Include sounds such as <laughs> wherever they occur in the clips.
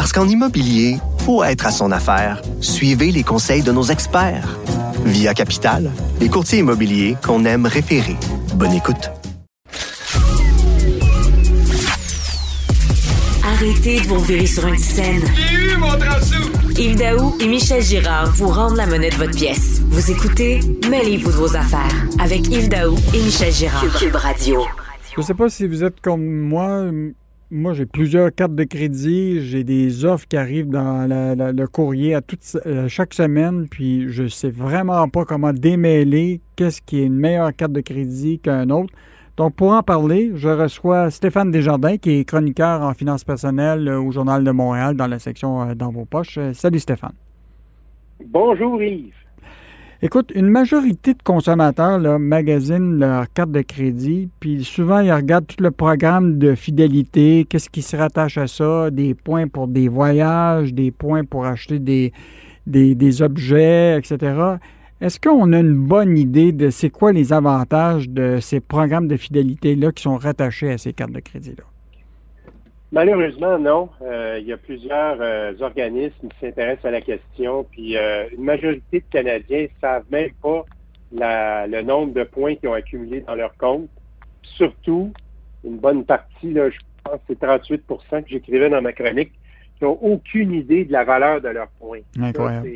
Parce qu'en immobilier, faut être à son affaire. Suivez les conseils de nos experts. Via Capital, les courtiers immobiliers qu'on aime référer. Bonne écoute. Arrêtez de vous virer sur un scène. J'ai eu mon Yves Daou et Michel Girard vous rendent la monnaie de votre pièce. Vous écoutez Mêlez-vous de vos affaires avec Yves Daou et Michel Girard. Cube Radio. Je sais pas si vous êtes comme moi. Moi, j'ai plusieurs cartes de crédit. J'ai des offres qui arrivent dans le courrier à toute, euh, chaque semaine. Puis, je sais vraiment pas comment démêler qu'est-ce qui est une meilleure carte de crédit qu'un autre. Donc, pour en parler, je reçois Stéphane Desjardins, qui est chroniqueur en finances personnelles euh, au Journal de Montréal dans la section euh, Dans vos poches. Salut Stéphane. Bonjour Yves. Écoute, une majorité de consommateurs là, magasinent leur carte de crédit, puis souvent ils regardent tout le programme de fidélité, qu'est-ce qui se rattache à ça, des points pour des voyages, des points pour acheter des, des, des objets, etc. Est-ce qu'on a une bonne idée de c'est quoi les avantages de ces programmes de fidélité-là qui sont rattachés à ces cartes de crédit-là? Malheureusement, non. Euh, il y a plusieurs euh, organismes qui s'intéressent à la question, puis euh, une majorité de Canadiens ne savent même pas le nombre de points qu'ils ont accumulés dans leur compte. Surtout, une bonne partie, là, je pense que c'est 38% que j'écrivais dans ma chronique, qui n'ont aucune idée de la valeur de leurs points. Incroyable.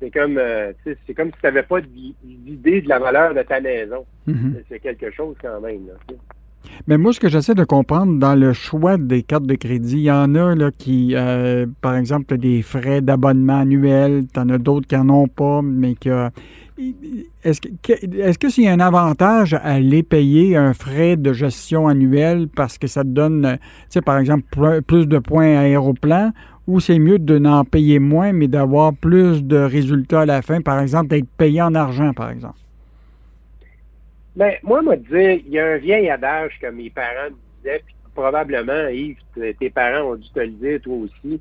C'est comme, c'est comme si tu n'avais pas d'idée de la valeur de ta maison. Mhm. C'est quelque chose quand même. Mais moi, ce que j'essaie de comprendre dans le choix des cartes de crédit, il y en a là, qui, euh, par exemple, des frais d'abonnement annuel, tu en as d'autres qui n'en ont pas, mais que. Est-ce que s'il y a un avantage à les payer un frais de gestion annuel parce que ça te donne, tu sais, par exemple, plus de points aéroplan ou c'est mieux de n'en payer moins, mais d'avoir plus de résultats à la fin, par exemple, d'être payé en argent, par exemple? Bien, moi, moi, dire, il y a un vieil adage que mes parents me disaient, puis probablement, Yves, tes parents ont dû te le dire, toi aussi.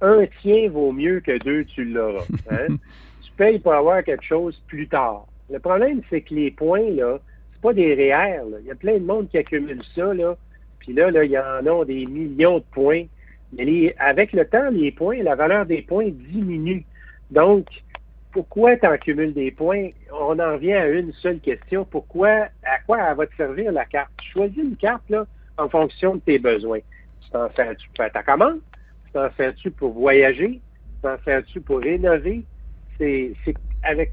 Un tien vaut mieux que deux, tu l'auras. <laughs> Hein? tu payes pour avoir quelque chose plus tard. Le problème, c'est que les points, là, c'est pas des réels. Il y a plein de monde qui accumule ça, là. Puis là, là, il y en a des millions de points. Mais avec le temps, les points, la valeur des points diminue. Donc, pourquoi tu en cumules des points? On en revient à une seule question. Pourquoi, à quoi elle va te servir la carte? Tu choisis une carte là, en fonction de tes besoins. Tu t'en sers-tu pour faire ta commande? Tu t'en sers-tu pour voyager? Tu t'en sers-tu pour rénover? C'est avec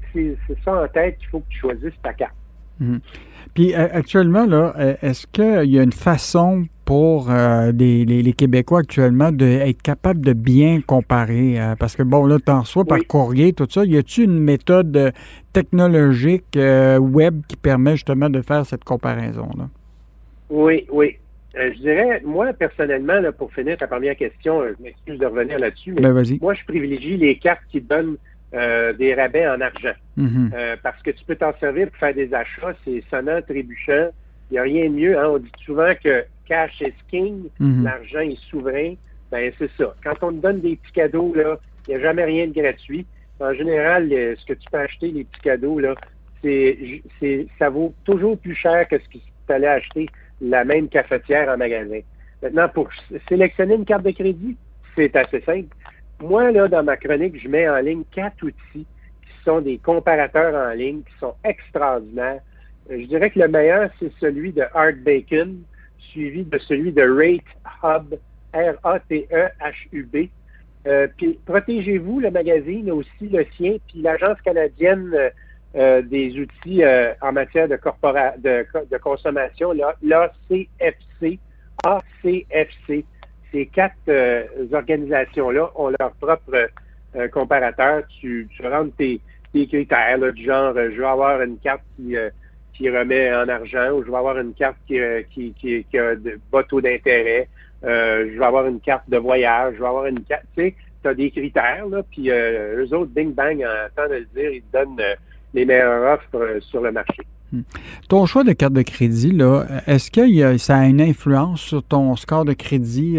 ça en tête qu'il faut que tu choisisses ta carte. Mhm. Puis actuellement, là, est-ce qu'il y a une façon pour euh, les, Québécois actuellement d'être capable de bien comparer? parce que bon, là, tu en reçois par courrier, tout ça. Y a-t-il une méthode technologique web qui permet justement de faire cette comparaison-là? Oui, oui. je dirais, moi, personnellement, là, pour finir ta première question, je m'excuse de revenir là-dessus, mais ben, moi, je privilégie les cartes qui donnent euh, des rabais en argent. Mhm. Euh, parce que tu peux t'en servir pour faire des achats, c'est sonnant, trébuchant. Il n'y a rien de mieux. Hein. On dit souvent que cash is king, mhm. l'argent est souverain. Ben c'est ça. Quand on te donne des petits cadeaux, là, il n'y a jamais rien de gratuit. En général, ce que tu peux acheter, les petits cadeaux, là, c'est, ça vaut toujours plus cher que ce que tu allais acheter la même cafetière en magasin. Maintenant, pour sélectionner une carte de crédit, c'est assez simple. Moi, là, dans ma chronique, je mets en ligne quatre outils qui sont des comparateurs en ligne qui sont extraordinaires. Je dirais que le meilleur, c'est celui de Art Bacon, suivi de celui de Rate Hub, R-A-T-E-H-U-B. Euh, puis protégez-vous, le magazine, aussi le sien, puis l'Agence canadienne euh, des outils en matière de, consommation, l'ACFC, ACFC ces quatre euh, organisations-là ont leur propre euh, comparateur. Tu, rentres tes, critères, du genre, euh, je veux avoir une carte qui, remet en argent ou je veux avoir une carte qui, qui, a de bas taux d'intérêt. je veux avoir une carte de voyage, je veux avoir une carte. Tu sais, tu as des critères, là, puis euh, eux autres, bing bang, en temps de le dire, ils te donnent les meilleures offres sur le marché. Hmm. Ton choix de carte de crédit, là, est-ce que ça a une influence sur ton score de crédit,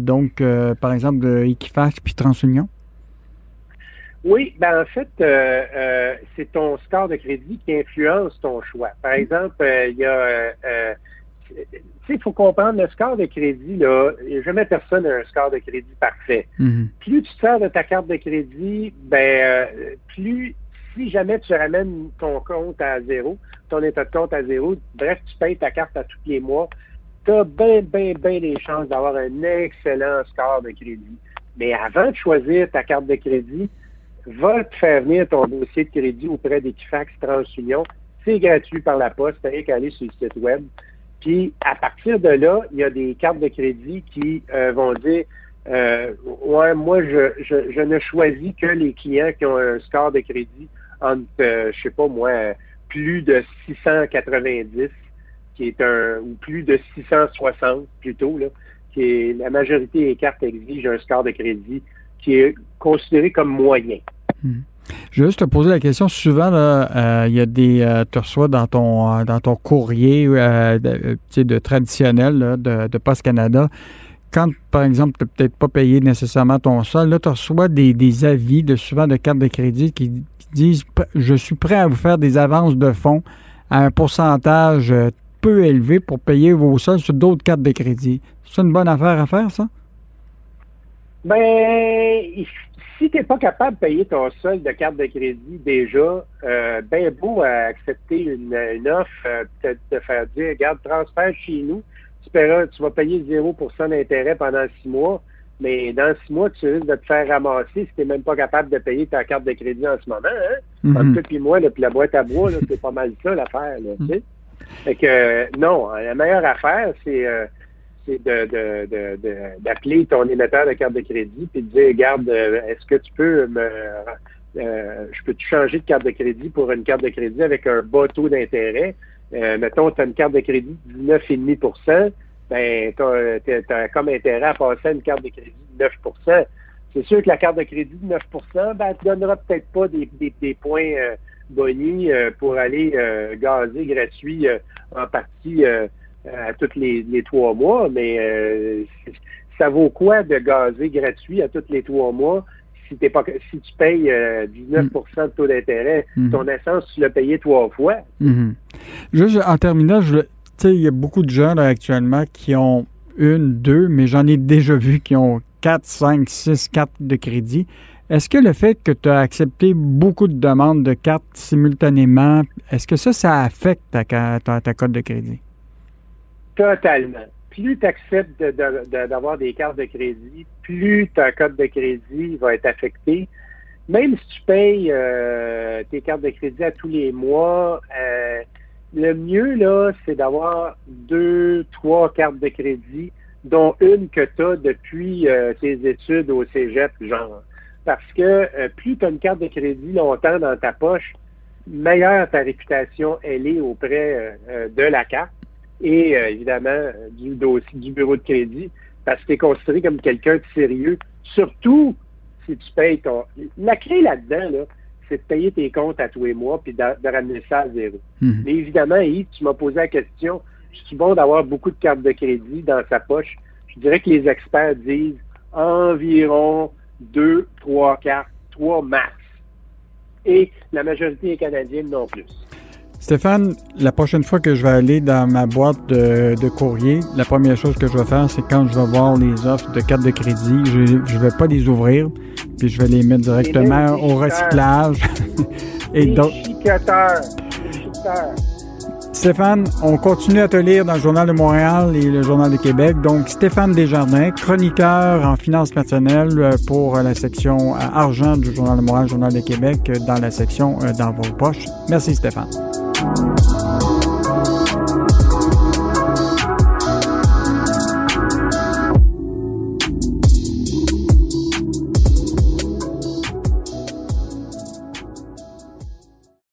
donc par exemple de Equifax puis TransUnion? Oui, ben en fait, euh, euh, c'est ton score de crédit qui influence ton choix. Par exemple, euh, il y a, tu sais, il faut comprendre le score de crédit là. Jamais personne n'a un score de crédit parfait. Mm-hmm. Plus tu sors de ta carte de crédit, ben plus si jamais tu ramènes ton compte à zéro, ton état de compte à zéro, bref, tu payes ta carte à tous les mois, tu as bien, bien, bien des chances d'avoir un excellent score de crédit. Mais avant de choisir ta carte de crédit, va te faire venir ton dossier de crédit auprès d'Equifax TransUnion. C'est gratuit par la poste, t'as qu'à aller sur le site web. Puis à partir de là, il y a des cartes de crédit qui euh, vont dire euh, Ouais, moi, je, je, ne choisis que les clients qui ont un score de crédit entre, euh, je sais pas moi, plus de 690, qui est un, ou plus de 660 plutôt, là, qui est la majorité des cartes exigent un score de crédit qui est considéré comme moyen. Hmm. Je vais juste te poser la question. Souvent, euh, il y a des. Euh, tu reçois dans ton, euh, dans ton courrier de, de, traditionnel de, de Post Canada, quand, par exemple, tu n'as peut-être pas payé nécessairement ton sol, là, tu reçois des, avis de souvent de cartes de crédit qui, disent Je suis prêt à vous faire des avances de fonds à un pourcentage peu élevé pour payer vos sols sur d'autres cartes de crédit. C'est une bonne affaire à faire, ça? Ben, si tu n'es pas capable de payer ton solde de carte de crédit déjà, euh, ben beau à accepter une, offre, euh, peut-être te faire dire, regarde, transfert chez nous, tu, tu vas payer 0% d'intérêt pendant six mois, mais dans six mois, tu risques de te faire ramasser si tu n'es même pas capable de payer ta carte de crédit en ce moment. Hein? Mm -hmm. puis moi, puis la boîte à bois, c'est pas mal ça l'affaire. tu sais? Fait que non, la meilleure affaire, c'est euh, c'est d'appeler ton émetteur de carte de crédit et de dire, regarde, euh, est-ce que tu peux me... Euh, je peux te changer de carte de crédit pour une carte de crédit avec un bas taux d'intérêt? Euh, mettons, tu as une carte de crédit de 19,5 ben, tu as, comme intérêt à passer à une carte de crédit de 9% C'est sûr que la carte de crédit de 9 ben, elle te donnera peut-être pas des, des, points euh, pour aller gazer gratuit en partie à tous les, trois mois, mais euh, ça vaut quoi de gazer gratuit à tous les trois mois si, pas, si tu payes 19% euh, de taux d'intérêt? Mm-hmm. Ton essence, tu l'as payé trois fois. Mm-hmm. Juste en terminant, il y a beaucoup de gens actuellement qui ont une, deux, mais j'en ai déjà vu qui ont quatre, cinq, six cartes de crédit. Est-ce que le fait que tu as accepté beaucoup de demandes de cartes simultanément, est-ce que ça, ça affecte ta, ta, ta cote de crédit? Totalement. Plus tu acceptes d'avoir des cartes de crédit, plus ta code de crédit va être affectée. Même si tu payes euh, tes cartes de crédit à tous les mois, euh, le mieux, là, c'est d'avoir deux, trois cartes de crédit, dont une que tu as depuis euh, tes études au cégep, genre. Parce que plus tu as une carte de crédit longtemps dans ta poche, meilleure ta réputation elle est auprès de la carte et euh, évidemment du dossier du bureau de crédit parce que tu es considéré comme quelqu'un de sérieux, surtout si tu payes ton... La clé là-dedans, là, c'est de payer tes comptes à tous les mois puis de, ramener ça à zéro. Mhm. Mais évidemment, Yves, tu m'as posé la question, je suis bon d'avoir beaucoup de cartes de crédit dans sa poche? Je dirais que les experts disent environ deux, trois cartes, trois max. Et la majorité est canadienne non plus. Stéphane, la prochaine fois que je vais aller dans ma boîte de, courrier, la première chose que je vais faire, c'est quand je vais voir les offres de cartes de crédit, je ne vais pas les ouvrir, puis je vais les mettre directement au recyclage. <laughs> Et donc. Stéphane, on continue à te lire dans le Journal de Montréal et le Journal de Québec. Donc, Stéphane Desjardins, chroniqueur en finances personnelles euh, pour la section euh, argent du Journal de Montréal, Journal de Québec, euh, dans la section dans vos poches. Merci, Stéphane. Thank you.